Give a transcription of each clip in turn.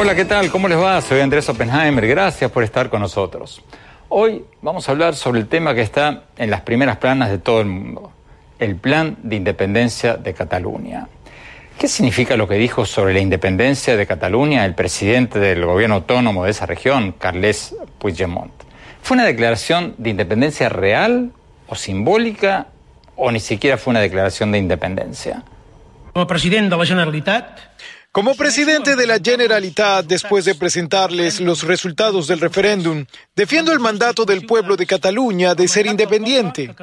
Hola, ¿qué tal? ¿Cómo les va? Soy Andrés Oppenheimer. Gracias por estar con nosotros. Hoy vamos a hablar sobre el tema que está en las primeras planas de todo el mundo, el plan de independencia de Cataluña. ¿Qué significa lo que dijo sobre la independencia de Cataluña el presidente del gobierno autónomo de esa región, Carles Puigdemont? ¿Fue una declaración de independencia real o simbólica o ni siquiera fue una declaración de independencia? Como presidente de la Generalitat, como presidente de la Generalitat, después de presentarles los resultados del referéndum, defiendo el mandato del pueblo de Cataluña de ser independiente.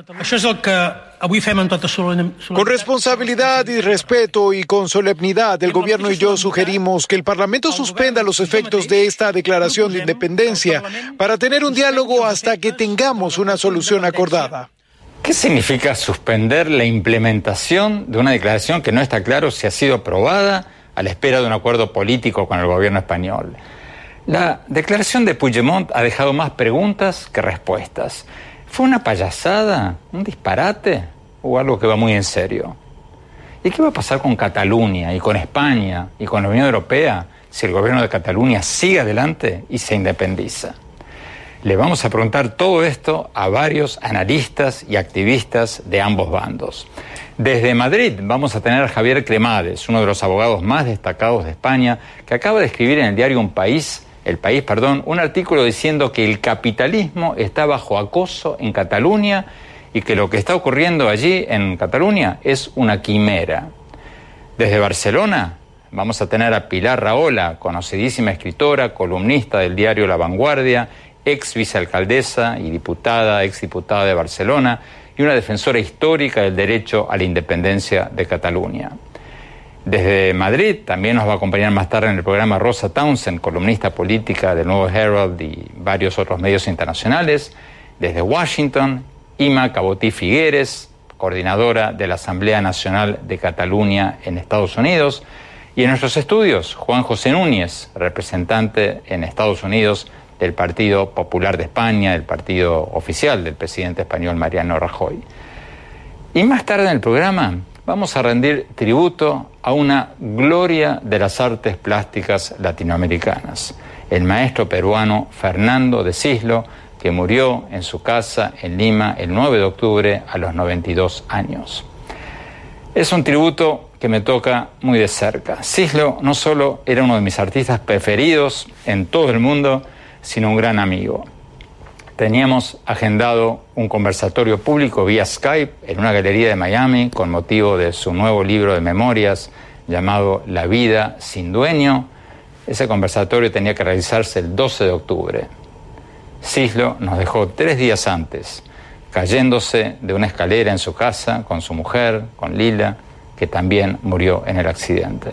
Con responsabilidad y respeto y con solemnidad, el gobierno y yo sugerimos que el Parlamento suspenda los efectos de esta declaración de independencia para tener un diálogo hasta que tengamos una solución acordada. ¿Qué significa suspender la implementación de una declaración que no está claro si ha sido aprobada? A la espera de un acuerdo político con el gobierno español. La declaración de Puigdemont ha dejado más preguntas que respuestas. ¿Fue una payasada, un disparate o algo que va muy en serio? ¿Y qué va a pasar con Cataluña y con España y con la Unión Europea si el gobierno de Cataluña sigue adelante y se independiza? Le vamos a preguntar todo esto a varios analistas y activistas de ambos bandos. Desde Madrid vamos a tener a Javier Cremades, uno de los abogados más destacados de España, que acaba de escribir en el diario Un País, El País, perdón, un artículo diciendo que el capitalismo está bajo acoso en Cataluña y que lo que está ocurriendo allí en Cataluña es una quimera. Desde Barcelona vamos a tener a Pilar Raola, conocidísima escritora, columnista del diario La Vanguardia, ex vicealcaldesa y diputada, ex diputada de Barcelona, y una defensora histórica del derecho a la independencia de Cataluña. Desde Madrid también nos va a acompañar más tarde en el programa Rosa Townsend, columnista política del Nuevo Herald y varios otros medios internacionales. Desde Washington, Ima Cabotí Figueres, coordinadora de la Asamblea Nacional de Cataluña en Estados Unidos. Y en nuestros estudios, Juan José Núñez, representante en Estados Unidos del Partido Popular de España, del partido oficial del presidente español Mariano Rajoy. Y más tarde en el programa vamos a rendir tributo a una gloria de las artes plásticas latinoamericanas, el maestro peruano Fernando de Cislo, que murió en su casa en Lima el 9 de octubre a los 92 años. Es un tributo que me toca muy de cerca. Cislo no solo era uno de mis artistas preferidos en todo el mundo, sino un gran amigo. Teníamos agendado un conversatorio público vía Skype en una galería de Miami con motivo de su nuevo libro de memorias llamado La vida sin dueño. Ese conversatorio tenía que realizarse el 12 de octubre. Cislo nos dejó tres días antes, cayéndose de una escalera en su casa con su mujer, con Lila, que también murió en el accidente.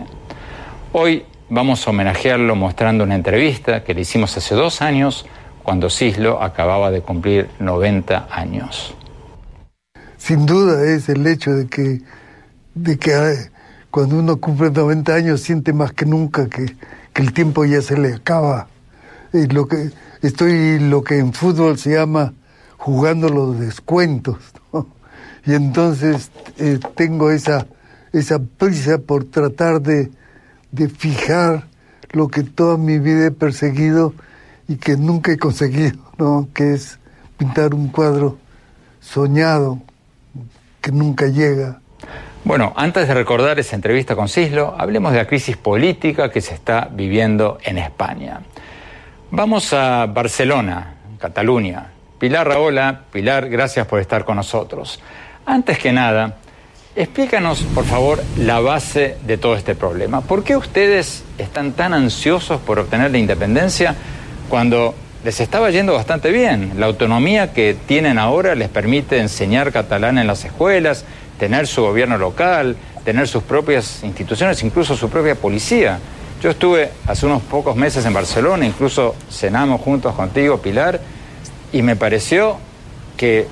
Hoy vamos a homenajearlo mostrando una entrevista que le hicimos hace dos años cuando Cislo acababa de cumplir 90 años. Sin duda es el hecho de que, de que ah, cuando uno cumple 90 años siente más que nunca que, que el tiempo ya se le acaba. Y lo que, estoy lo que en fútbol se llama jugando los descuentos. Y entonces eh, tengo esa, esa prisa por tratar de, de fijar lo que toda mi vida he perseguido y que nunca he conseguido, ¿no? que es pintar un cuadro soñado que nunca llega. Bueno, antes de recordar esa entrevista con Cislo, hablemos de la crisis política que se está viviendo en España. Vamos a Barcelona, Cataluña. Pilar Raola, Pilar, gracias por estar con nosotros. Antes que nada, Explícanos, por favor, la base de todo este problema. ¿Por qué ustedes están tan ansiosos por obtener la independencia cuando les estaba yendo bastante bien. La autonomía que tienen ahora les permite enseñar catalán en las escuelas, tener su gobierno local, tener sus propias instituciones, incluso su propia policía. Yo estuve hace unos pocos meses en Barcelona, incluso cenamos juntos contigo, Pilar, y me pareció que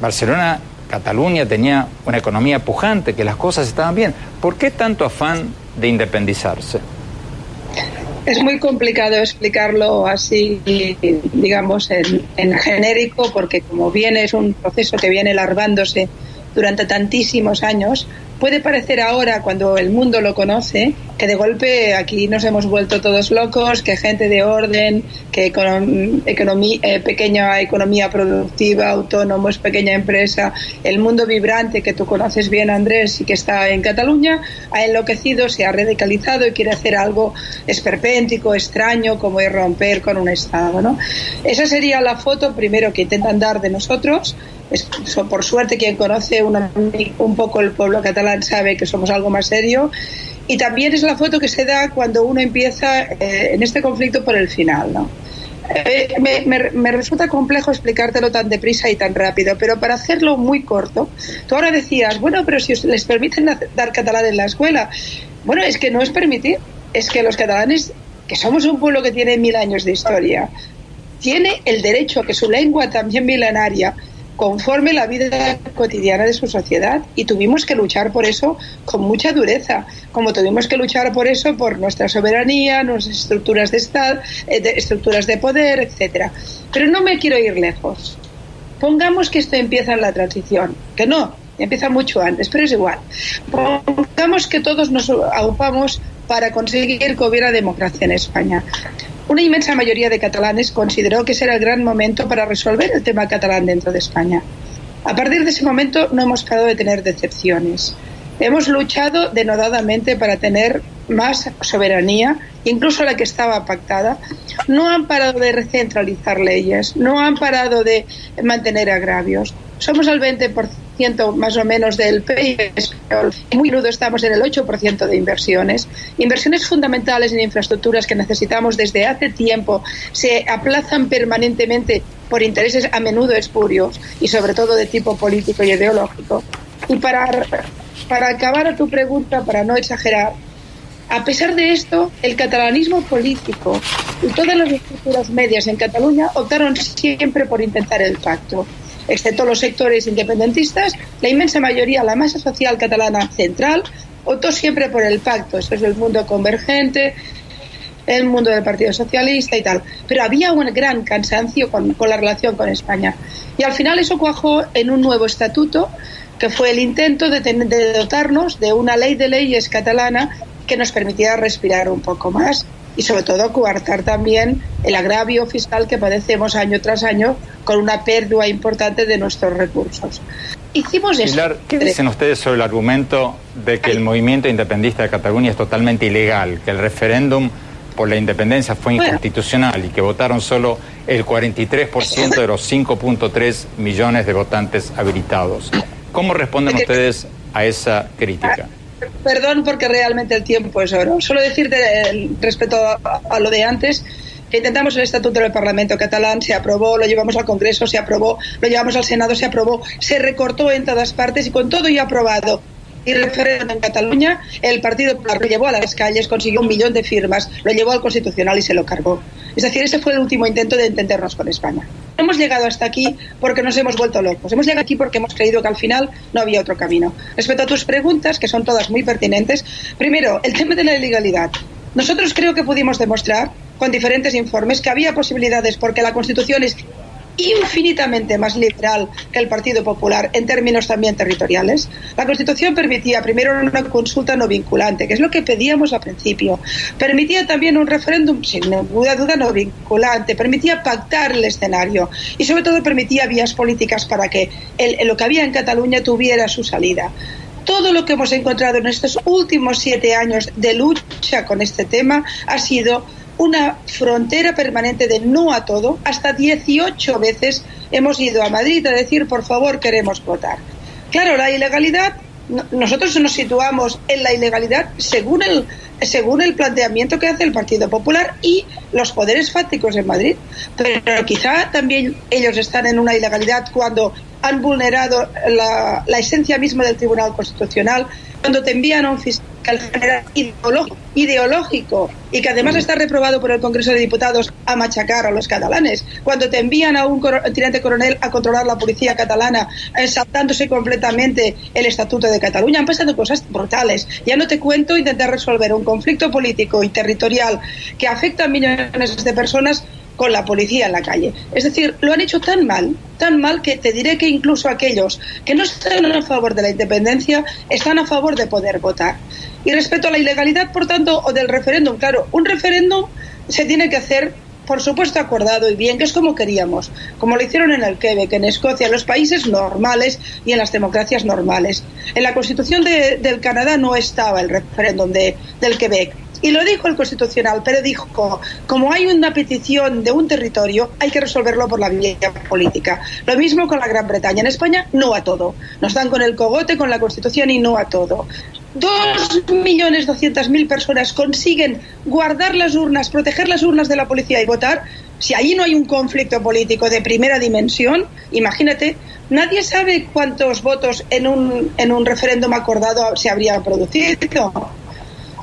Barcelona, Cataluña tenía una economía pujante, que las cosas estaban bien. ¿Por qué tanto afán de independizarse? Es muy complicado explicarlo así, digamos, en, en, genérico, porque como viene es un proceso que viene larvándose durante tantísimos años, puede parecer ahora, cuando el mundo lo conoce, que de golpe aquí nos hemos vuelto todos locos, que gente de orden, que economía, eh, pequeña economía productiva, autónomos, pequeña empresa, el mundo vibrante que tú conoces bien, Andrés, y que está en Cataluña, ha enloquecido, se ha radicalizado y quiere hacer algo esperpéntico, extraño, como es romper con un Estado. ¿no? Esa sería la foto primero que intentan dar de nosotros es, por suerte quien conoce un poco el pueblo catalán sabe que somos algo más serio y también es la foto que se da cuando uno empieza eh, en este conflicto por el final, ¿no? Eh, me, resulta complejo explicártelo tan deprisa y tan rápido, pero para hacerlo muy corto, tú ahora decías, bueno, pero si les permiten dar catalán en la escuela, bueno, es que no es permitir, es que los catalanes, que somos un pueblo que tiene mil años de historia, tiene el derecho a que su lengua también milenaria conforme la vida cotidiana de su sociedad y tuvimos que luchar por eso con mucha dureza, como tuvimos que luchar por eso por nuestra soberanía, nuestras estructuras de Estado, eh, estructuras de poder, etcétera. Pero no me quiero ir lejos. Pongamos que esto empieza en la transición, que no, empieza mucho antes, pero es igual. Pongamos que todos nos agrupamos para conseguir que hubiera democracia en España. Una inmensa mayoría de catalanes consideró que ese era el gran momento para resolver el tema catalán dentro de España. A partir de ese momento no hemos parado de tener decepciones. Hemos luchado denodadamente para tener más soberanía, incluso la que estaba pactada. No han parado de recentralizar leyes, no han parado de mantener agravios. Somos el 20% más o menos del PIB y muy rudo estamos en el 8% de inversiones. Inversiones fundamentales en infraestructuras que necesitamos desde hace tiempo se aplazan permanentemente por intereses a menudo espurios y sobre todo de tipo político y ideológico. Y para, para acabar a tu pregunta, para no exagerar, a pesar de esto, el catalanismo político y todas las estructuras medias en Cataluña optaron siempre por intentar el pacto excepto los sectores independentistas, la inmensa mayoría, la masa social catalana central, optó siempre por el pacto. Eso es el mundo convergente, el mundo del Partido Socialista y tal. Pero había un gran cansancio con, la relación con España. Y al final eso cuajó en un nuevo estatuto, que fue el intento de, de dotarnos de una ley de leyes catalana que nos permitiera respirar un poco más y sobre todo coartar también el agravio fiscal que padecemos año tras año con una pérdida importante de nuestros recursos. Hicimos Pilar, ¿qué dicen ustedes sobre el argumento de que el movimiento independentista de Cataluña es totalmente ilegal, que el referéndum por la independencia fue inconstitucional y que votaron solo el 43% de los 5.3 millones de votantes habilitados? ¿Cómo responden ustedes a esa crítica? Perdón porque realmente el tiempo es oro. Solo decirte eh, respecto a, lo de antes que intentamos el estatuto del Parlamento catalán, se aprobó, lo llevamos al Congreso, se aprobó, lo llevamos al Senado, se aprobó, se recortó en todas partes y con todo ya aprobado y referéndum en Cataluña, el Partido Popular lo llevó a las calles, consiguió un millón de firmas, lo llevó al Constitucional y se lo cargó. Es decir, ese fue el último intento de entendernos con España. Hemos llegado hasta aquí porque nos hemos vuelto locos. Hemos llegado aquí porque hemos creído que al final no había otro camino. Respecto a tus preguntas, que son todas muy pertinentes, primero, el tema de la ilegalidad. Nosotros creo que pudimos demostrar con diferentes informes que había posibilidades porque la Constitución es infinitamente más liberal que el Partido Popular en términos también territoriales. La Constitución permitía primero una consulta no vinculante, que es lo que pedíamos al principio. Permitía también un referéndum sin ninguna duda no vinculante. Permitía pactar el escenario y sobre todo permitía vías políticas para que lo que había en Cataluña tuviera su salida todo lo que hemos encontrado en estos últimos siete años de lucha con este tema ha sido una frontera permanente de no a todo. Hasta 18 veces hemos ido a Madrid a decir, por favor, queremos votar. Claro, la ilegalidad, nosotros nos situamos en la ilegalidad según el, según el planteamiento que hace el Partido Popular y los poderes fácticos en Madrid. Pero quizá también ellos están en una ilegalidad cuando han vulnerado la, la esencia misma del Tribunal Constitucional, cuando te envían a un fiscal general ideológico y que además está reprobado por el Congreso de Diputados a machacar a los catalanes, cuando te envían a un tirante coronel a controlar la policía catalana, saltándose completamente el Estatuto de Cataluña, han pasado cosas brutales. Ya no te cuento intentar resolver un conflicto político y territorial que afecta a millones de personas con la policía en la calle. Es decir, lo han hecho tan mal, tan mal que te diré que incluso aquellos que no están a favor de la independencia están a favor de poder votar. Y respecto a la ilegalidad, por tanto, o del referéndum, claro, un referéndum se tiene que hacer por supuesto acordado y bien, que es como queríamos, como lo hicieron en el Quebec, en Escocia, en los países normales y en las democracias normales. En la Constitución de, del Canadá no estaba el referéndum de, del Quebec. Y lo dijo el Constitucional, pero dijo, como hay una petición de un territorio, hay que resolverlo por la vía política. Lo mismo con la Gran Bretaña. En España, no a todo. Nos dan con el cogote, con la Constitución y no a todo. Dos millones doscientas mil personas consiguen guardar las urnas, proteger las urnas de la policía y votar. Si ahí no hay un conflicto político de primera dimensión, imagínate, nadie sabe cuántos votos en un, en un referéndum acordado se habría producido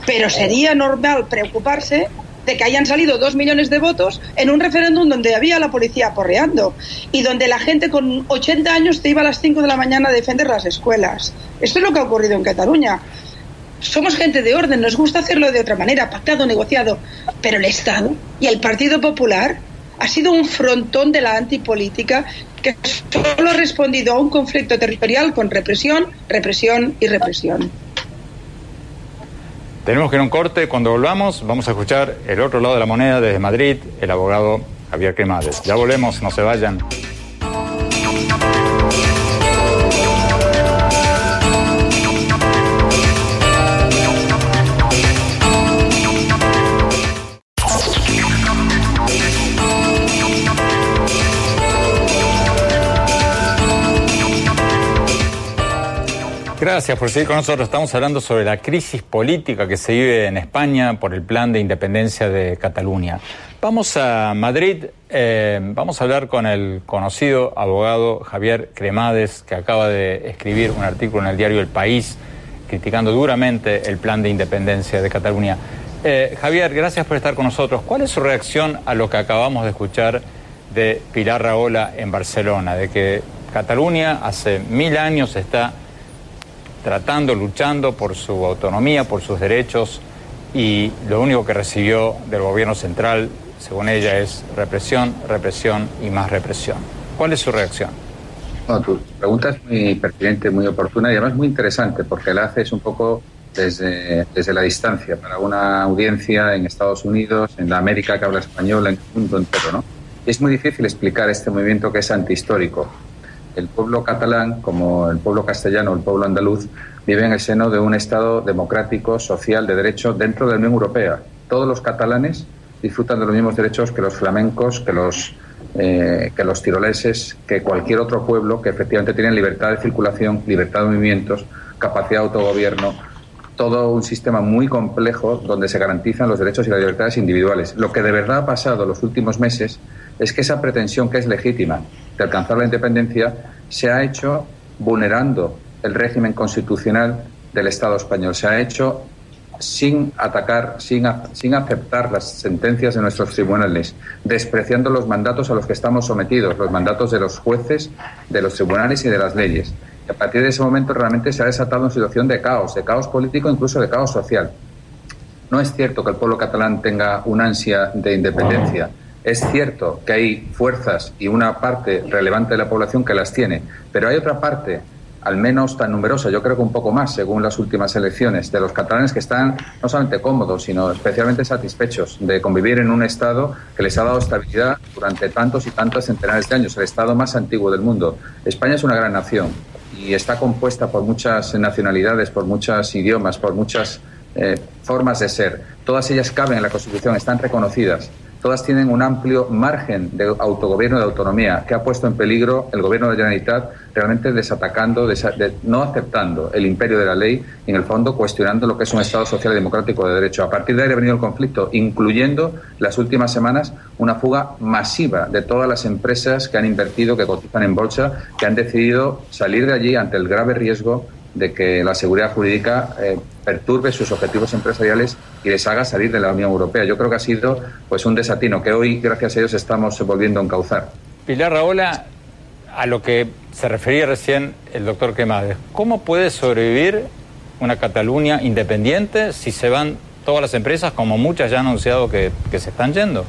pero sería normal preocuparse de que hayan salido dos millones de votos en un referéndum donde había la policía aporreando y donde la gente con 80 años te iba a las 5 de la mañana a defender las escuelas. Esto es lo que ha ocurrido en Cataluña. Somos gente de orden, nos gusta hacerlo de otra manera, pactado, negociado, pero el Estado y el Partido Popular ha sido un frontón de la antipolítica que solo ha respondido a un conflicto territorial con represión, represión y represión. Tenemos que ir a un corte. Cuando volvamos, vamos a escuchar el otro lado de la moneda desde Madrid, el abogado Javier Quemades. Ya volvemos, no se vayan. Gracias por seguir con nosotros. Estamos hablando sobre la crisis política que se vive en España por el plan de independencia de Cataluña. Vamos a Madrid, eh, vamos a hablar con el conocido abogado Javier Cremades, que acaba de escribir un artículo en el diario El País criticando duramente el plan de independencia de Cataluña. Eh, Javier, gracias por estar con nosotros. ¿Cuál es su reacción a lo que acabamos de escuchar de Pilar Raola en Barcelona, de que Cataluña hace mil años está tratando, luchando por su autonomía, por sus derechos y lo único que recibió del gobierno central, según ella, es represión, represión y más represión. ¿Cuál es su reacción? tu pregunta es muy pertinente, muy oportuna y además muy interesante porque la haces un poco desde, desde la distancia para una audiencia en Estados Unidos, en la América que habla español, en el mundo entero. ¿no? es muy difícil explicar este movimiento que es antihistórico el pueblo catalán, como el pueblo castellano el pueblo andaluz, vive en el seno de un Estado democrático, social, de derecho dentro de la Unión Europea. Todos los catalanes disfrutan de los mismos derechos que los flamencos, que los, eh, que los tiroleses, que cualquier otro pueblo que efectivamente tiene libertad de circulación, libertad de movimientos, capacidad de autogobierno, todo un sistema muy complejo donde se garantizan los derechos y las libertades individuales. Lo que de verdad ha pasado en los últimos meses es que esa pretensión que es legítima de alcanzar la independencia se ha hecho vulnerando el régimen constitucional del Estado español. Se ha hecho sin atacar, sin, sin aceptar las sentencias de nuestros tribunales, despreciando los mandatos a los que estamos sometidos, los mandatos de los jueces, de los tribunales y de las leyes. Y a partir de ese momento realmente se ha desatado una situación de caos, de caos político, incluso de caos social. No es cierto que el pueblo catalán tenga una ansia de independencia. Es cierto que hay fuerzas y una parte relevante de la población que las tiene, pero hay otra parte, al menos tan numerosa, yo creo que un poco más, según las últimas elecciones, de los catalanes que están no solamente cómodos, sino especialmente satisfechos de convivir en un Estado que les ha dado estabilidad durante tantos y tantos centenares de años, el Estado más antiguo del mundo. España es una gran nación y está compuesta por muchas nacionalidades, por muchos idiomas, por muchas eh, formas de ser. Todas ellas caben en la Constitución, están reconocidas todas tienen un amplio margen de autogobierno y de autonomía que ha puesto en peligro el gobierno de Generalitat realmente desatacando, no aceptando el imperio de la ley y en el fondo cuestionando lo que es un Estado social y democrático de derecho. A partir de ahí ha venido el conflicto, incluyendo las últimas semanas una fuga masiva de todas las empresas que han invertido, que cotizan en bolsa, que han decidido salir de allí ante el grave riesgo de que la seguridad jurídica eh, perturbe sus objetivos empresariales y les haga salir de la Unión Europea. Yo creo que ha sido pues un desatino que hoy, gracias a ellos, estamos volviendo a encauzar. Pilar Raola, a lo que se refería recién el doctor Quemades, ¿cómo puede sobrevivir una Cataluña independiente si se van todas las empresas, como muchas ya han anunciado que se están yendo?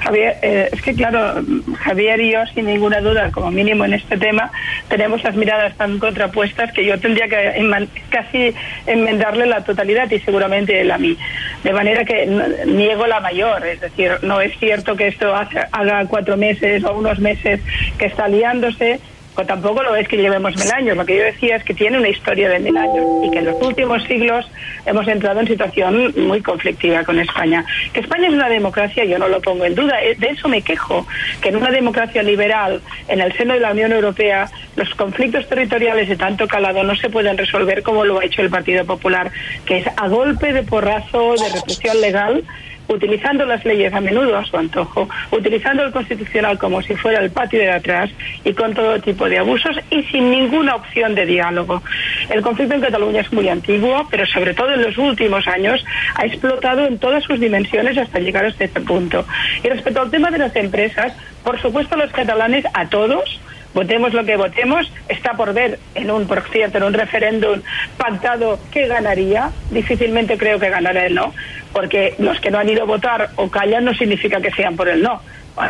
Javier, eh, es que claro, Javier y yo, sin ninguna duda, como mínimo en este tema, tenemos las miradas tan contrapuestas que yo tendría que casi enmendarle la totalidad y seguramente él a mí. De manera que niego la mayor, es decir, no es cierto que esto haga cuatro meses o unos meses que está liándose pues tampoco lo es que llevemos mil años. Lo que yo decía es que tiene una historia de mil años y que en los últimos siglos hemos entrado en situación muy conflictiva con España. Que España es una democracia, yo no lo pongo en duda. Eh, de eso me quejo, que en una democracia liberal, en el seno de la Unión Europea, los conflictos territoriales de tanto calado no se pueden resolver como lo ha hecho el Partido Popular, que es a golpe de porrazo, de represión legal, utilizando las leyes a menudo a su antojo, utilizando el constitucional como si fuera el patio de atrás y con todo tipo de abusos y sin ninguna opción de diálogo. El conflicto en Cataluña es muy antiguo, pero sobre todo en los últimos años ha explotado en todas sus dimensiones hasta llegar hasta este punto. Y respecto al tema de las empresas, por supuesto los catalanes a todos votemos lo que votemos, está por ver en un, por cierto, en un referéndum pactado que ganaría, difícilmente creo que ganará el no, porque los que no han ido a votar o callan no significa que sean por el no.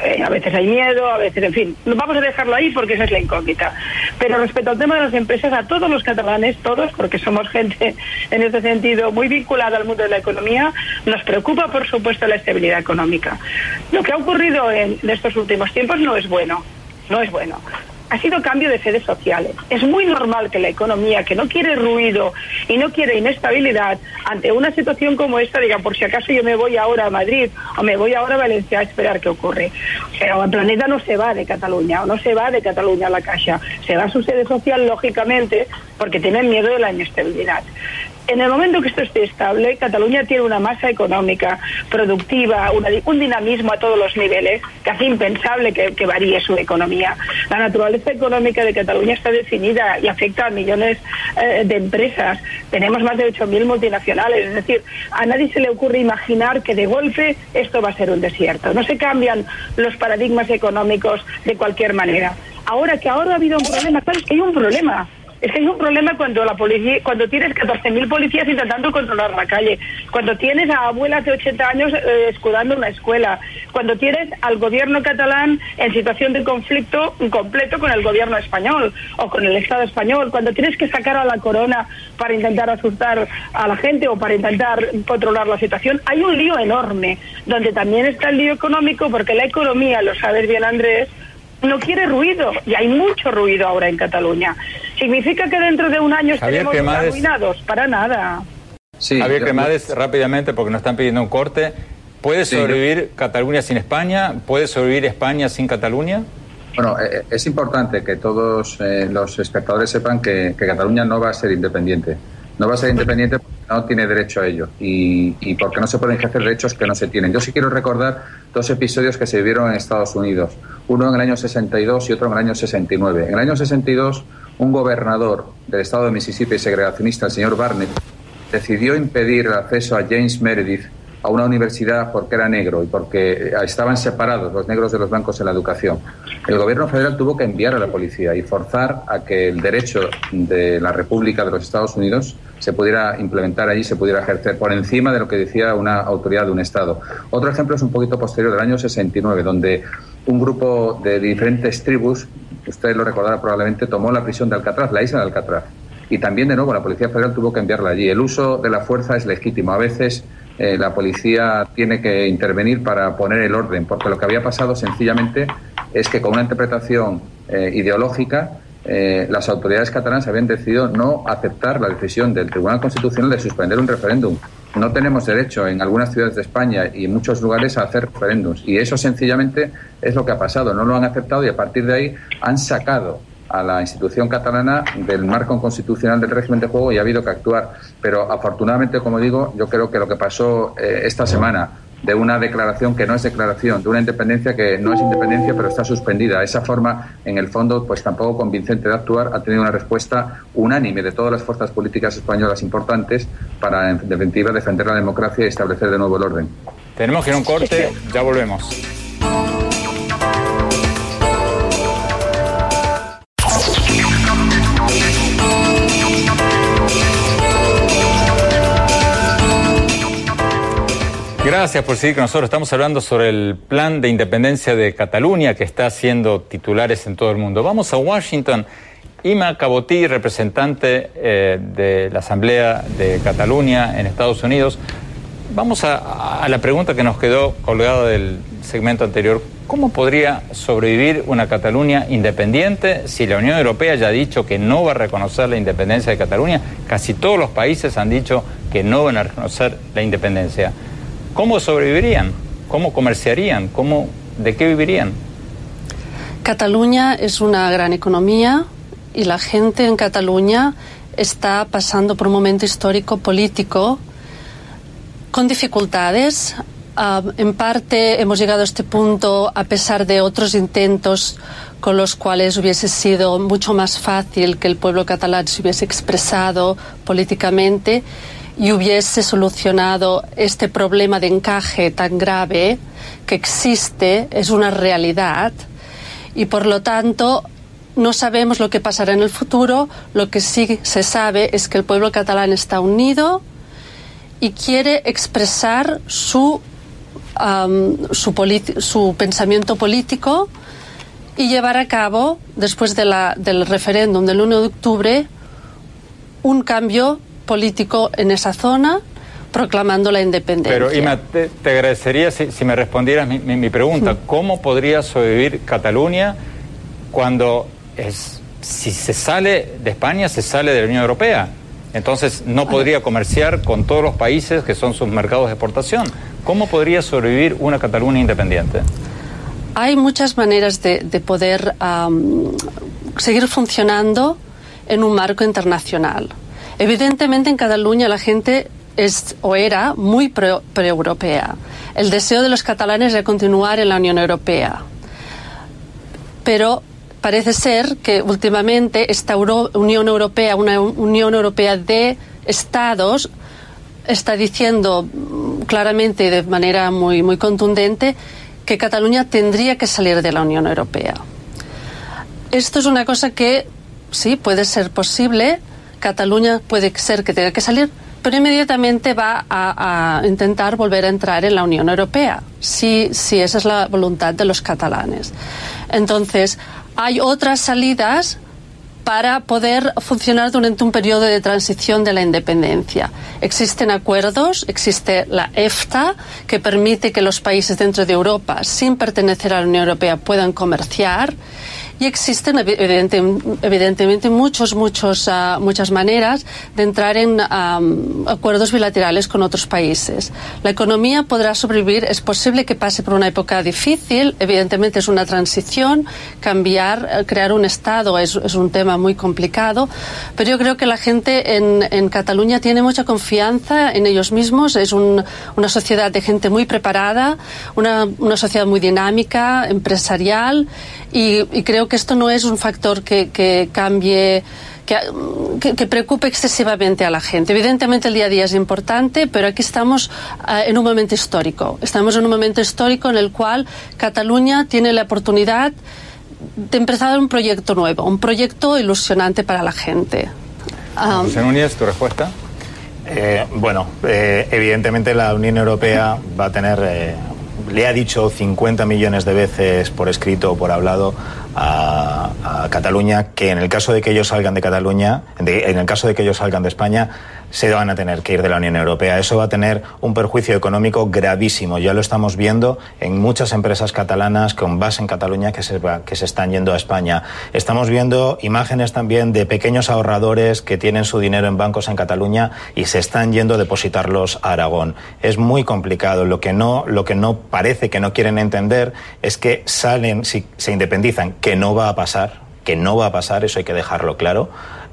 Eh, a veces hay miedo, a veces, en fin, vamos a dejarlo ahí porque esa es la incógnita. Pero respecto al tema de las empresas, a todos los catalanes, todos, porque somos gente en este sentido muy vinculada al mundo de la economía, nos preocupa, por supuesto, la estabilidad económica. Lo que ha ocurrido en estos últimos tiempos no es bueno no es bueno. Ha sido cambio de sedes sociales. Es muy normal que la economía, que no quiere ruido y no quiere inestabilidad, ante una situación como esta, diga, por si acaso yo me voy ahora a Madrid o me voy ahora a Valencia a esperar qué ocurre. Pero el planeta no se va de Cataluña o no se va de Cataluña a la Caixa. Se va a su sede social, lógicamente, porque tienen miedo de la inestabilidad en el momento que esto esté estable, Cataluña tiene una masa económica, productiva, un dinamismo a todos los niveles, casi impensable que, varíe su economía. La naturaleza económica de Cataluña está definida y afecta a millones eh, de empresas. Tenemos más de 8.000 multinacionales. Es decir, a nadie se le ocurre imaginar que de golpe esto va a ser un desierto. No se cambian los paradigmas económicos de cualquier manera. Ahora que ahora ha habido un problema, ¿cuál es hay un problema? Es que hay un problema cuando la policía, cuando tienes 14.000 policías intentando controlar la calle, cuando tienes a abuelas de 80 años eh, escudando una escuela, cuando tienes al gobierno catalán en situación de conflicto completo con el gobierno español o con el Estado español, cuando tienes que sacar a la corona para intentar asustar a la gente o para intentar controlar la situación, hay un lío enorme, donde también está el lío económico, porque la economía, lo sabes bien Andrés, no quiere ruido y hay mucho ruido ahora en Cataluña. ¿Significa que dentro de un año estaremos arruinados? Para nada. Sí, Javier Cremades, rápidamente, porque nos están pidiendo un corte. ¿Puede sobrevivir Cataluña sin España? ¿Puede sobrevivir España sin Cataluña? Bueno, eh, eh, es importante que todos eh, los espectadores sepan que, Cataluña no va a ser independiente. No va a ser independiente porque no tiene derecho a ello y, y, porque no se pueden ejercer derechos que no se tienen. Yo sí quiero recordar dos episodios que se vivieron en Estados Unidos, uno en el año 62 y otro en el año 69. En el año 62, un gobernador del estado de Mississippi segregacionista, el señor Barnett, decidió impedir el acceso a James Meredith a una universidad porque era negro y porque estaban separados los negros de los blancos en la educación. El gobierno federal tuvo que enviar a la policía y forzar a que el derecho de la República de los Estados Unidos se pudiera implementar allí, se pudiera ejercer por encima de lo que decía una autoridad de un Estado. Otro ejemplo es un poquito posterior, del año 69, donde un grupo de diferentes tribus, usted lo recordará probablemente, tomó la prisión de Alcatraz, la isla de Alcatraz. Y también, de nuevo, la Policía Federal tuvo que enviarla allí. El uso de la fuerza es legítimo. A veces eh, la policía tiene que intervenir para poner el orden, porque lo que había pasado sencillamente es que con una interpretación eh, ideológica eh, las autoridades catalanas habían decidido no aceptar la decisión del Tribunal Constitucional de suspender un referéndum no tenemos derecho en algunas ciudades de España y en muchos lugares a hacer referéndums. Y eso sencillamente es lo que ha pasado. No lo han aceptado y a partir de ahí han sacado a la institución catalana del marco constitucional del régimen de juego y ha habido que actuar. Pero afortunadamente, como digo, yo creo que lo que pasó eh, esta semana de una declaración que no es declaración, de una independencia que no es independencia pero está suspendida. Esa forma, en el fondo, pues tampoco convincente de actuar ha tenido una respuesta unánime de todas las fuerzas políticas españolas importantes para, en definitiva, defender la democracia y establecer de nuevo el orden. Tenemos que ir a un corte, ya volvemos. Gracias por seguir con nosotros. Estamos hablando sobre el plan de independencia de Cataluña que está haciendo titulares en todo el mundo. Vamos a Washington. Ima Cabotí, representante eh, de la Asamblea de Cataluña en Estados Unidos. Vamos a, a la pregunta que nos quedó colgada del segmento anterior. ¿Cómo podría sobrevivir una Cataluña independiente si la Unión Europea ya ha dicho que no va a reconocer la independencia de Cataluña? Casi todos los países han dicho que no van a reconocer la independencia. ¿Cómo sobrevivirían? ¿Cómo comerciarían? ¿Cómo, ¿De qué vivirían? Cataluña es una gran economía y la gente en Cataluña está pasando por un momento histórico político con dificultades. Uh, en parte hemos llegado a este punto a pesar de otros intentos con los cuales hubiese sido mucho más fácil que el pueblo catalán se hubiese expresado políticamente y hubiese solucionado este problema de encaje tan grave que existe, es una realidad y por lo tanto no sabemos lo que pasará en el futuro, lo que sí se sabe es que el pueblo catalán está unido y quiere expresar su, su, su, pensamiento político y llevar a cabo, después del referéndum del 1 de octubre, un cambio político en esa zona proclamando la independencia. Pero Ima, te, te agradecería si, si, me respondieras mi, mi, mi pregunta. ¿Cómo podría sobrevivir Cataluña cuando es, si se sale de España, se sale de la Unión Europea? Entonces no podría comerciar con todos los países que son sus mercados de exportación. ¿Cómo podría sobrevivir una Cataluña independiente? Hay muchas maneras de, de poder um, seguir funcionando en un marco internacional. Evidentemente en Cataluña la gente es o era muy pre-europea. Pre el deseo de los catalanes de continuar en la Unión Europea. Pero parece ser que últimamente esta Euro Unión Europea, una Unión Europea de Estados, está diciendo claramente y de manera muy, muy contundente que Cataluña tendría que salir de la Unión Europea. Esto es una cosa que sí puede ser posible, Cataluña puede ser que tenga que salir, pero inmediatamente va a, intentar volver a entrar en la Unión Europea, si, si esa es la voluntad de los catalanes. Entonces, hay otras salidas para poder funcionar durante un periodo de transición de la independencia. Existen acuerdos, existe la EFTA, que permite que los países dentro de Europa, sin pertenecer a la Unión Europea, puedan comerciar y existen evidente, evidentemente muchos, muchos, uh, muchas maneras de entrar en um, acuerdos bilaterales con otros países. La economía podrá sobrevivir, es posible que pase por una época difícil, evidentemente es una transición, cambiar, eh, crear un Estado es, es un tema muy complicado, pero yo creo que la gente en, en Cataluña tiene mucha confianza en ellos mismos, es un, una sociedad de gente muy preparada, una, una sociedad muy dinámica, empresarial y, y creo que esto no es un factor que, que cambie. Que, que, que, preocupe excesivamente a la gente. Evidentemente el día a día es importante, pero aquí estamos uh, en un momento histórico. Estamos en un momento histórico en el cual Cataluña tiene la oportunidad de empezar un proyecto nuevo, un proyecto ilusionante para la gente. Um, José Núñez, ¿tu respuesta? Eh, bueno, eh, evidentemente la Unión Europea va a tener, eh, le ha dicho 50 millones de veces por escrito o por hablado a, Cataluña, que en el caso de que ellos salgan de Cataluña, en el caso de que ellos salgan de España, se van a tener que ir de la Unión Europea. Eso va a tener un perjuicio económico gravísimo. Ya lo estamos viendo en muchas empresas catalanas con base en Cataluña que se, que se están yendo a España. Estamos viendo imágenes también de pequeños ahorradores que tienen su dinero en bancos en Cataluña y se están yendo a depositarlos a Aragón. Es muy complicado. Lo que no, lo que no parece que no quieren entender es que salen, si se independizan, que no va a pasar, que no va a pasar, eso hay que dejarlo claro.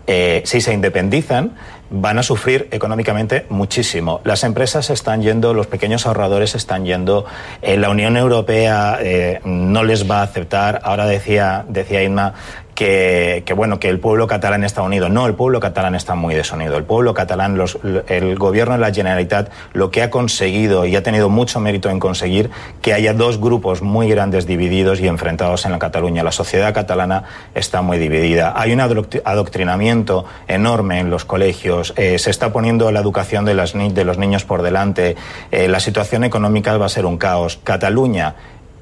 Eh, si se independizan, van a sufrir económicamente muchísimo. Las empresas están yendo, los pequeños ahorradores están yendo, eh, la Unión Europea eh, no les va a aceptar. Ahora decía, decía Inma que, bueno, que el pueblo catalán está unido. No, el pueblo catalán está muy desunido. El pueblo catalán, los, el gobierno de la Generalitat, lo que ha conseguido y ha tenido mucho mérito en conseguir que haya dos grupos muy grandes divididos y enfrentados en la Cataluña. La sociedad catalana está muy dividida. Hay un adoctrinamiento enorme en los colegios. Eh, se está poniendo la educación de, las, de los niños por delante. Eh, la situación económica va a ser un caos. Cataluña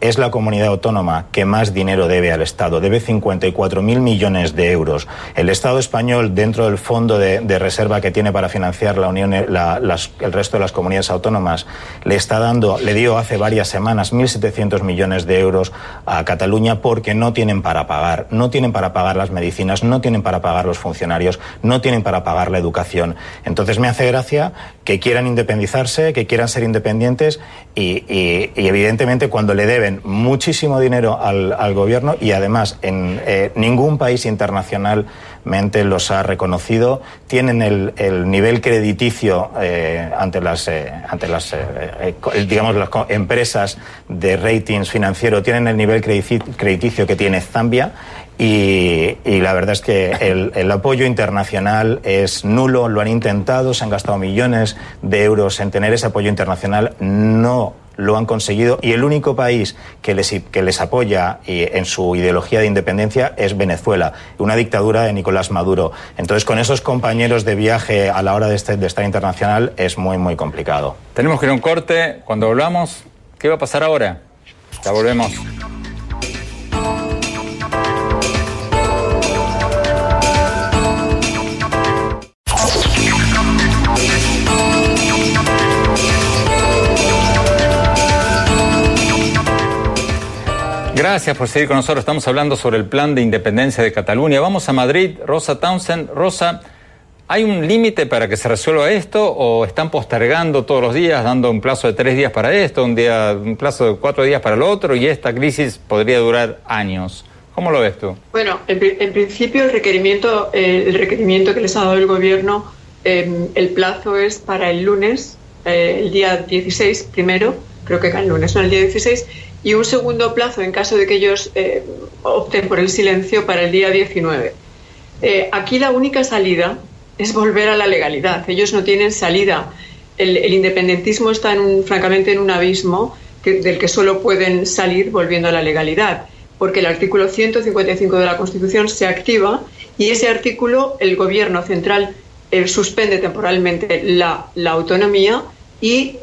es la comunidad autónoma que más dinero debe al Estado. Debe 54.000 millones de euros. El Estado español, dentro del fondo de, reserva que tiene para financiar la Unión, el resto de las comunidades autónomas, le está dando, le dio hace varias semanas 1.700 millones de euros a Cataluña porque no tienen para pagar. No tienen para pagar las medicinas, no tienen para pagar los funcionarios, no tienen para pagar la educación. Entonces me hace gracia que quieran independizarse, que quieran ser independientes y evidentemente cuando le deben muchísimo dinero al, gobierno y además en eh, ningún país internacionalmente los ha reconocido. Tienen el, nivel crediticio eh, ante las, eh, ante las digamos, las empresas de ratings financiero, tienen el nivel crediticio que tiene Zambia. Y, y, la verdad es que el, el, apoyo internacional es nulo, lo han intentado, se han gastado millones de euros en tener ese apoyo internacional, no lo han conseguido y el único país que les, que les apoya en su ideología de independencia es Venezuela, una dictadura de Nicolás Maduro. Entonces, con esos compañeros de viaje a la hora de, este, de estar internacional es muy, muy complicado. Tenemos que ir a un corte. Cuando volvamos, ¿qué va a pasar ahora? Ya volvemos. Gracias por seguir con nosotros. Estamos hablando sobre el plan de independencia de Cataluña. Vamos a Madrid. Rosa Townsend. Rosa, ¿hay un límite para que se resuelva esto o están postergando todos los días, dando un plazo de tres días para esto, un, día, un plazo de cuatro días para el otro y esta crisis podría durar años? ¿Cómo lo ves tú? Bueno, en, principio el requerimiento, el requerimiento que les ha dado el Gobierno, em, el plazo es para el lunes, eh, el día 16 primero, creo que el lunes, no el día 16, y un segundo plazo en caso de que ellos eh, opten por el silencio para el día 19. Eh, aquí la única salida es volver a la legalidad. Ellos no tienen salida. El, independentismo está, en francamente, en un abismo del que solo pueden salir volviendo a la legalidad, porque el artículo 155 de la Constitución se activa y ese artículo el Gobierno central eh, suspende temporalmente la, autonomía y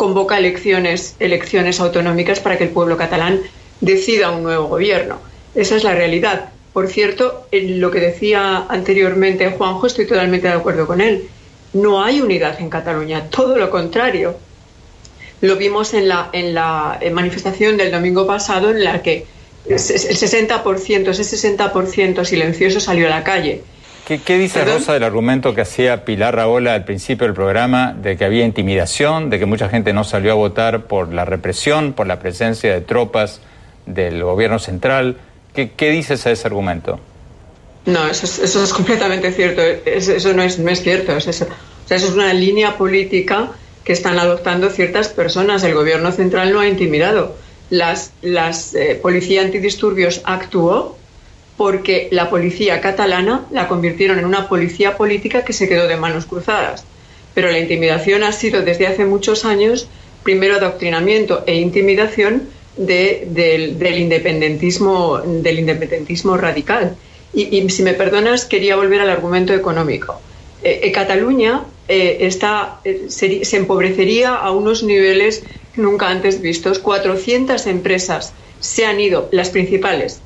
convoca elecciones, elecciones autonómicas para que el pueblo catalán decida un nuevo gobierno. Esa es la realidad. Por cierto, en lo que decía anteriormente Juanjo, estoy totalmente de acuerdo con él. No hay unidad en Cataluña, todo lo contrario. Lo vimos en la, en la manifestación del domingo pasado, en la que el 60%, ese 60% silencioso salió a la calle ¿Qué, dice Rosa del argumento que hacía Pilar Raola al principio del programa de que había intimidación, de que mucha gente no salió a votar por la represión, por la presencia de tropas del gobierno central? ¿Qué, qué dices a ese argumento? No, eso es, eso es completamente cierto. Eso no es, no es cierto. eso, eso es una línea política que están adoptando ciertas personas. El gobierno central no ha intimidado. Las, las eh, policía antidisturbios actuó porque la policía catalana la convirtieron en una policía política que se quedó de manos cruzadas. Pero la intimidación ha sido desde hace muchos años primero adoctrinamiento e intimidación del, independentismo, radical. Y, si me perdonas, quería volver al argumento económico. Eh, eh, Cataluña eh, se empobrecería a unos niveles nunca antes vistos. 400 empresas se han ido, las principales,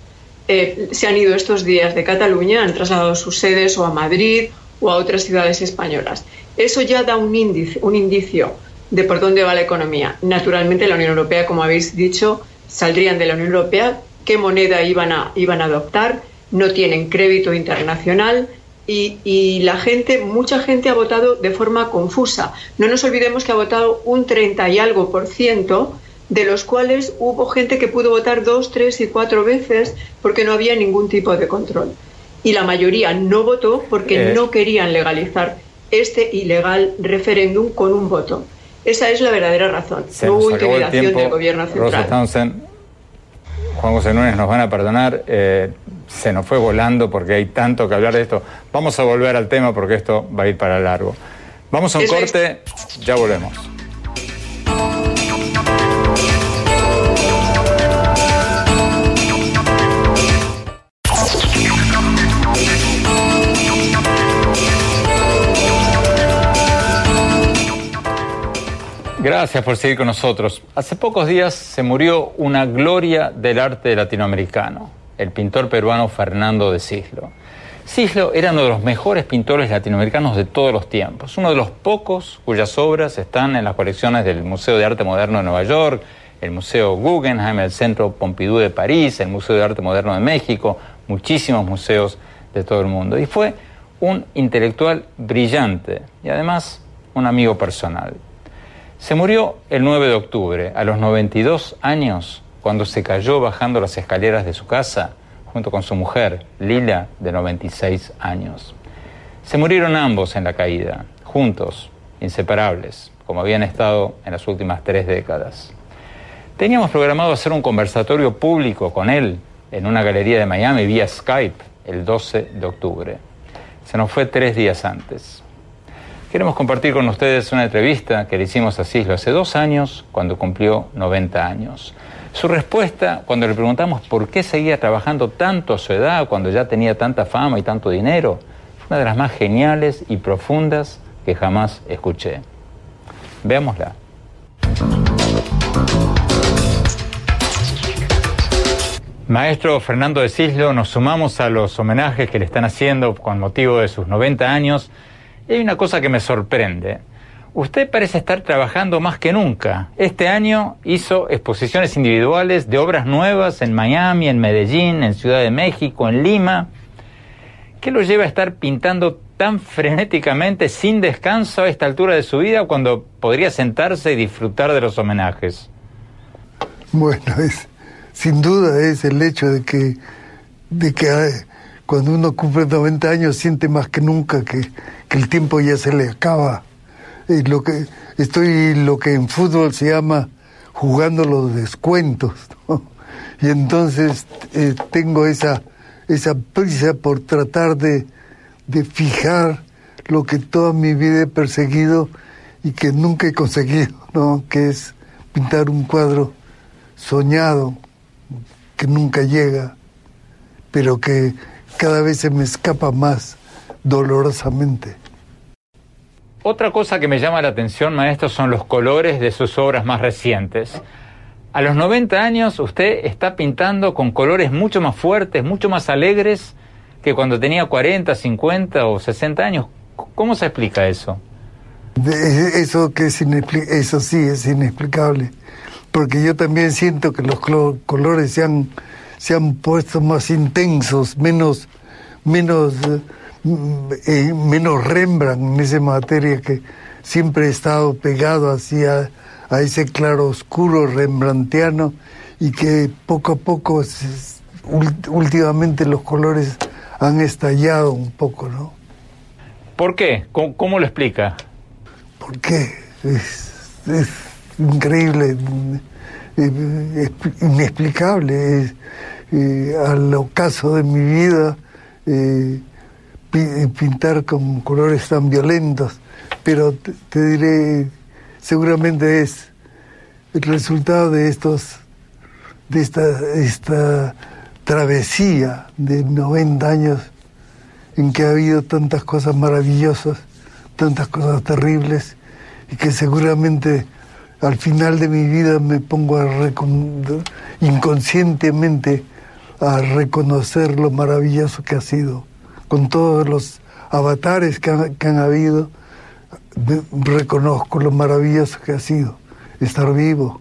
eh, se han ido estos días de Cataluña, han trasladado sus sedes o a Madrid o a otras ciudades españolas. Eso ya da un, índice, un indicio de por dónde va la economía. Naturalmente, la Unión Europea, como habéis dicho, saldrían de la Unión Europea, qué moneda iban a, iban a adoptar, no tienen crédito internacional, y, la gente, mucha gente ha votado de forma confusa. No nos olvidemos que ha votado un 30 y algo por ciento, de los cuales hubo gente que pudo votar dos, tres y cuatro veces porque no había ningún tipo de control. Y la mayoría no votó porque eh. no querían legalizar este ilegal referéndum con un voto. Esa es la verdadera razón. no hubo intimidación del gobierno central. Juan José Núñez nos van a perdonar, eh, se nos fue volando porque hay tanto que hablar de esto. Vamos a volver al tema porque esto va a ir para largo. Vamos a un corte, ya volvemos. Gracias por seguir con nosotros. Hace pocos días se murió una gloria del arte latinoamericano, el pintor peruano Fernando de Cislo. Cislo era uno de los mejores pintores latinoamericanos de todos los tiempos, uno de los pocos cuyas obras están en las colecciones del Museo de Arte Moderno de Nueva York, el Museo Guggenheim, el Centro Pompidou de París, el Museo de Arte Moderno de México, muchísimos museos de todo el mundo. Y fue un intelectual brillante y además un amigo personal. Se murió el 9 de octubre, a los 92 años, cuando se cayó bajando las escaleras de su casa junto con su mujer, Lila, de 96 años. Se murieron ambos en la caída, juntos, inseparables, como habían estado en las últimas tres décadas. Teníamos programado hacer un conversatorio público con él en una galería de Miami vía Skype el 12 de octubre. Se nos fue tres días antes. Queremos compartir con ustedes una entrevista que le hicimos a Cislo hace dos años, cuando cumplió 90 años. Su respuesta, cuando le preguntamos por qué seguía trabajando tanto a su edad, cuando ya tenía tanta fama y tanto dinero, fue una de las más geniales y profundas que jamás escuché. Veámosla. Maestro Fernando de Cislo, nos sumamos a los homenajes que le están haciendo con motivo de sus 90 años y hay una cosa que me sorprende. Usted parece estar trabajando más que nunca. Este año hizo exposiciones individuales de obras nuevas en Miami, en Medellín, en Ciudad de México, en Lima. ¿Qué lo lleva a estar pintando tan frenéticamente, sin descanso a esta altura de su vida, cuando podría sentarse y disfrutar de los homenajes? Bueno, es, sin duda es el hecho de que, de que cuando uno cumple 90 años siente más que nunca que, el tiempo ya se le acaba. Y lo que, estoy lo que en fútbol se llama jugando los descuentos. Y entonces eh, tengo esa, esa prisa por tratar de, de fijar lo que toda mi vida he perseguido y que nunca he conseguido, ¿no? que es pintar un cuadro soñado que nunca llega, pero que cada vez se me escapa más dolorosamente. Otra cosa que me llama la atención, maestro, son los colores de sus obras más recientes. A los 90 años usted está pintando con colores mucho más fuertes, mucho más alegres que cuando tenía 40, 50 o 60 años. ¿Cómo se explica eso? Eso, que es eso sí es inexplicable, porque yo también siento que los colores se han se han puesto más intensos, menos, menos, eh, eh, menos Rembrandt en esa materia que siempre he estado pegado hacia a ese claro oscuro rembrandtiano y que poco a poco últimamente los colores han estallado un poco, ¿no? ¿Por qué? ¿Cómo, lo explica? Porque es, es increíble, es inexplicable. Es, al ocaso de mi vida eh, pintar con colores tan violentos, pero te, diré, seguramente es el resultado de estos, de esta, esta travesía de 90 años en que ha habido tantas cosas maravillosas, tantas cosas terribles, y que seguramente al final de mi vida me pongo a inconscientemente a reconocer lo maravilloso que ha sido, con todos los avatares que han, habido, reconozco lo maravilloso que ha sido estar vivo.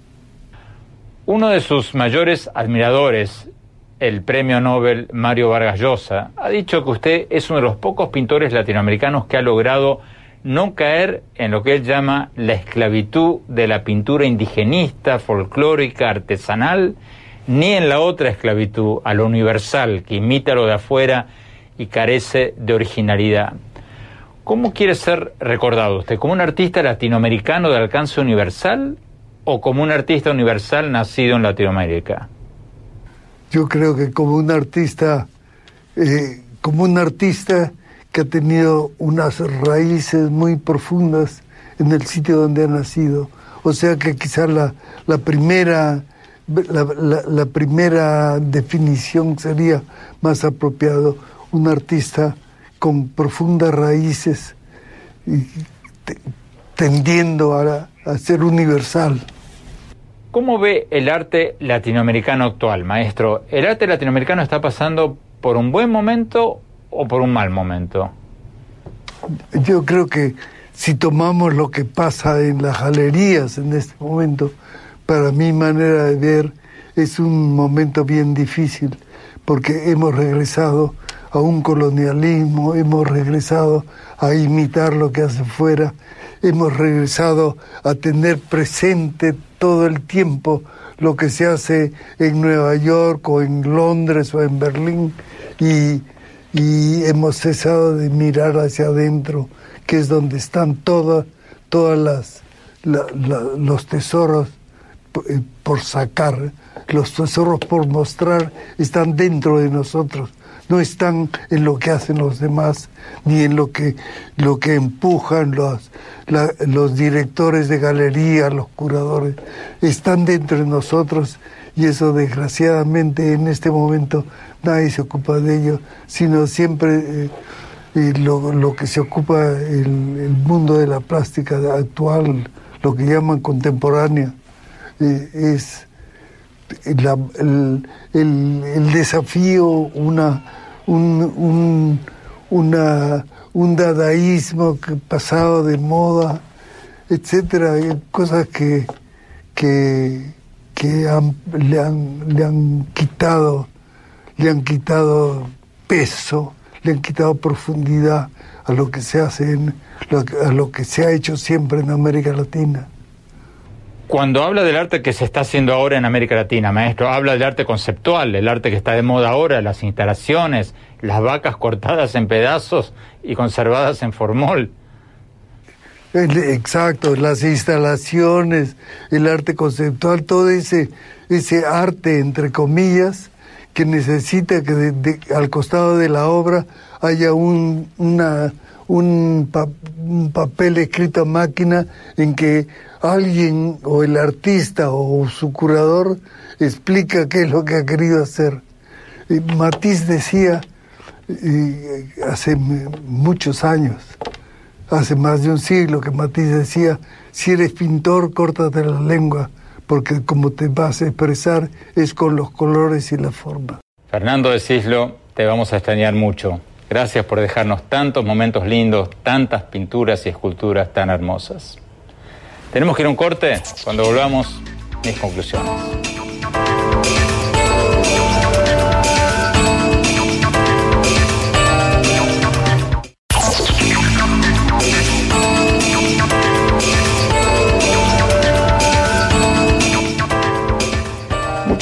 Uno de sus mayores admiradores, el premio Nobel Mario Vargas Llosa, ha dicho que usted es uno de los pocos pintores latinoamericanos que ha logrado no caer en lo que él llama la esclavitud de la pintura indigenista, folclórica, artesanal, ni en la otra esclavitud, a lo universal, que imita lo de afuera y carece de originalidad. ¿Cómo quiere ser recordado usted? ¿Como un artista latinoamericano de alcance universal o como un artista universal nacido en Latinoamérica? Yo creo que como un artista, eh, como un artista que ha tenido unas raíces muy profundas en el sitio donde ha nacido. O sea que quizás la, primera la, primera definición sería más apropiado un artista con profundas raíces y tendiendo a, a ser universal. ¿Cómo ve el arte latinoamericano actual, maestro? ¿El arte latinoamericano está pasando por un buen momento o por un mal momento? Yo creo que si tomamos lo que pasa en las galerías en este momento, para mi manera de ver es un momento bien difícil, porque hemos regresado a un colonialismo, hemos regresado a imitar lo que hace fuera, hemos regresado a tener presente todo el tiempo lo que se hace en Nueva York o en Londres o en Berlín y hemos cesado de mirar hacia adentro, que es donde están todas todas las los tesoros eh, por sacar, los tesoros por mostrar están dentro de nosotros, no están en lo que hacen los demás, ni en lo que, lo que empujan los, los directores de galería, los curadores, están dentro de nosotros y eso desgraciadamente en este momento nadie se ocupa de ello, sino siempre eh, lo, que se ocupa el, mundo de la plástica actual, lo que llaman contemporánea, eh, es el, desafío, una, un, una, un dadaísmo que pasado de moda, etcétera, cosas que, que, que le, han, le han quitado le han quitado peso, le han quitado profundidad a lo que se hace en, a lo que se ha hecho siempre en América Latina. Cuando habla del arte que se está haciendo ahora en América Latina, maestro, habla del arte conceptual, el arte que está de moda ahora, las instalaciones, las vacas cortadas en pedazos y conservadas en formol. Exacto, las instalaciones, el arte conceptual, todo ese, ese arte, entre comillas, que necesita que al costado de la obra haya un, una, un, papel escrito a máquina en que alguien o el artista o su curador explica qué es lo que ha querido hacer. Y Matisse decía hace muchos años, hace más de un siglo que Matisse decía, si eres pintor, córtate la lengua porque como te vas a expresar es con los colores y la forma. Fernando de Cislo, te vamos a extrañar mucho. Gracias por dejarnos tantos momentos lindos, tantas pinturas y esculturas tan hermosas. Tenemos que ir a un corte. Cuando volvamos, mis conclusiones.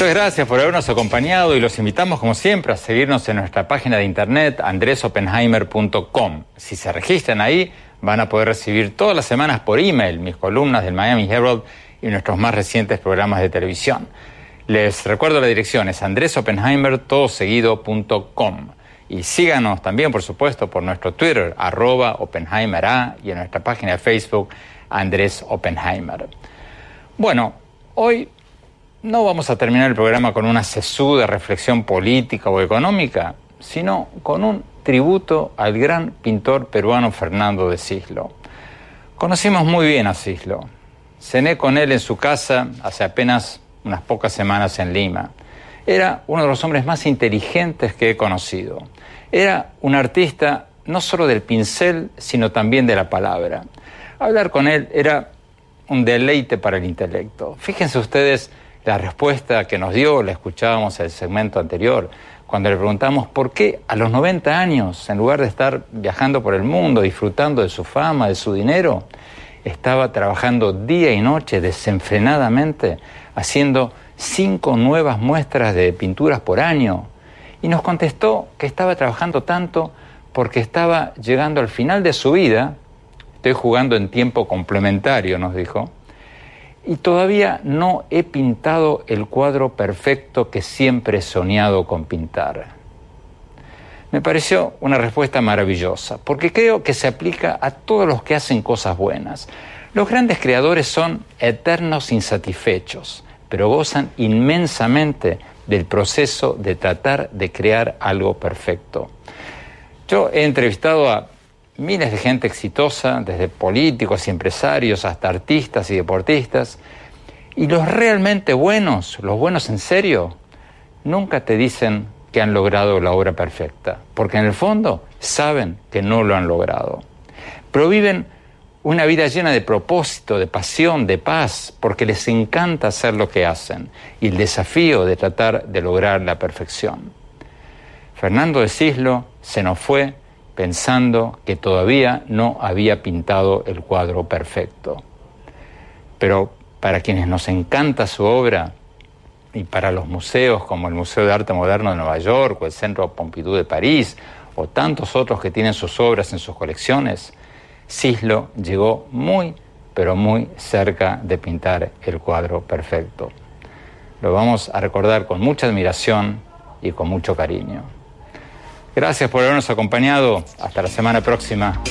Muchas gracias por habernos acompañado y los invitamos, como siempre, a seguirnos en nuestra página de internet andresopenheimer.com. Si se registran ahí, van a poder recibir todas las semanas por email mis columnas del Miami Herald y nuestros más recientes programas de televisión. Les recuerdo la dirección, es andresopenheimer.com. Y síganos también, por supuesto, por nuestro Twitter, arroba OpenheimerA, y en nuestra página de Facebook, Andrés Oppenheimer. Bueno, hoy no vamos a terminar el programa con una sesuda reflexión política o económica, sino con un tributo al gran pintor peruano Fernando de Cislo. Conocimos muy bien a Cislo. Cené con él en su casa hace apenas unas pocas semanas en Lima. Era uno de los hombres más inteligentes que he conocido. Era un artista no solo del pincel, sino también de la palabra. Hablar con él era un deleite para el intelecto. Fíjense ustedes la respuesta que nos dio, la escuchábamos en el segmento anterior, cuando le preguntamos por qué a los 90 años, en lugar de estar viajando por el mundo, disfrutando de su fama, de su dinero, estaba trabajando día y noche desenfrenadamente, haciendo cinco nuevas muestras de pinturas por año. Y nos contestó que estaba trabajando tanto porque estaba llegando al final de su vida, estoy jugando en tiempo complementario, nos dijo, y todavía no he pintado el cuadro perfecto que siempre he soñado con pintar. Me pareció una respuesta maravillosa, porque creo que se aplica a todos los que hacen cosas buenas. Los grandes creadores son eternos insatisfechos, pero gozan inmensamente del proceso de tratar de crear algo perfecto. Yo he entrevistado a miles de gente exitosa, desde políticos y empresarios hasta artistas y deportistas, y los realmente buenos, los buenos en serio, nunca te dicen que han logrado la obra perfecta, porque en el fondo saben que no lo han logrado. Pero viven una vida llena de propósito, de pasión, de paz, porque les encanta hacer lo que hacen y el desafío de tratar de lograr la perfección. Fernando de Cislo se nos fue pensando que todavía no había pintado el cuadro perfecto. Pero para quienes nos encanta su obra y para los museos como el Museo de Arte Moderno de Nueva York o el Centro Pompidou de París o tantos otros que tienen sus obras en sus colecciones, Cislo llegó muy, pero muy cerca de pintar el cuadro perfecto. Lo vamos a recordar con mucha admiración y con mucho cariño. Gracias por habernos acompañado. Hasta la semana próxima.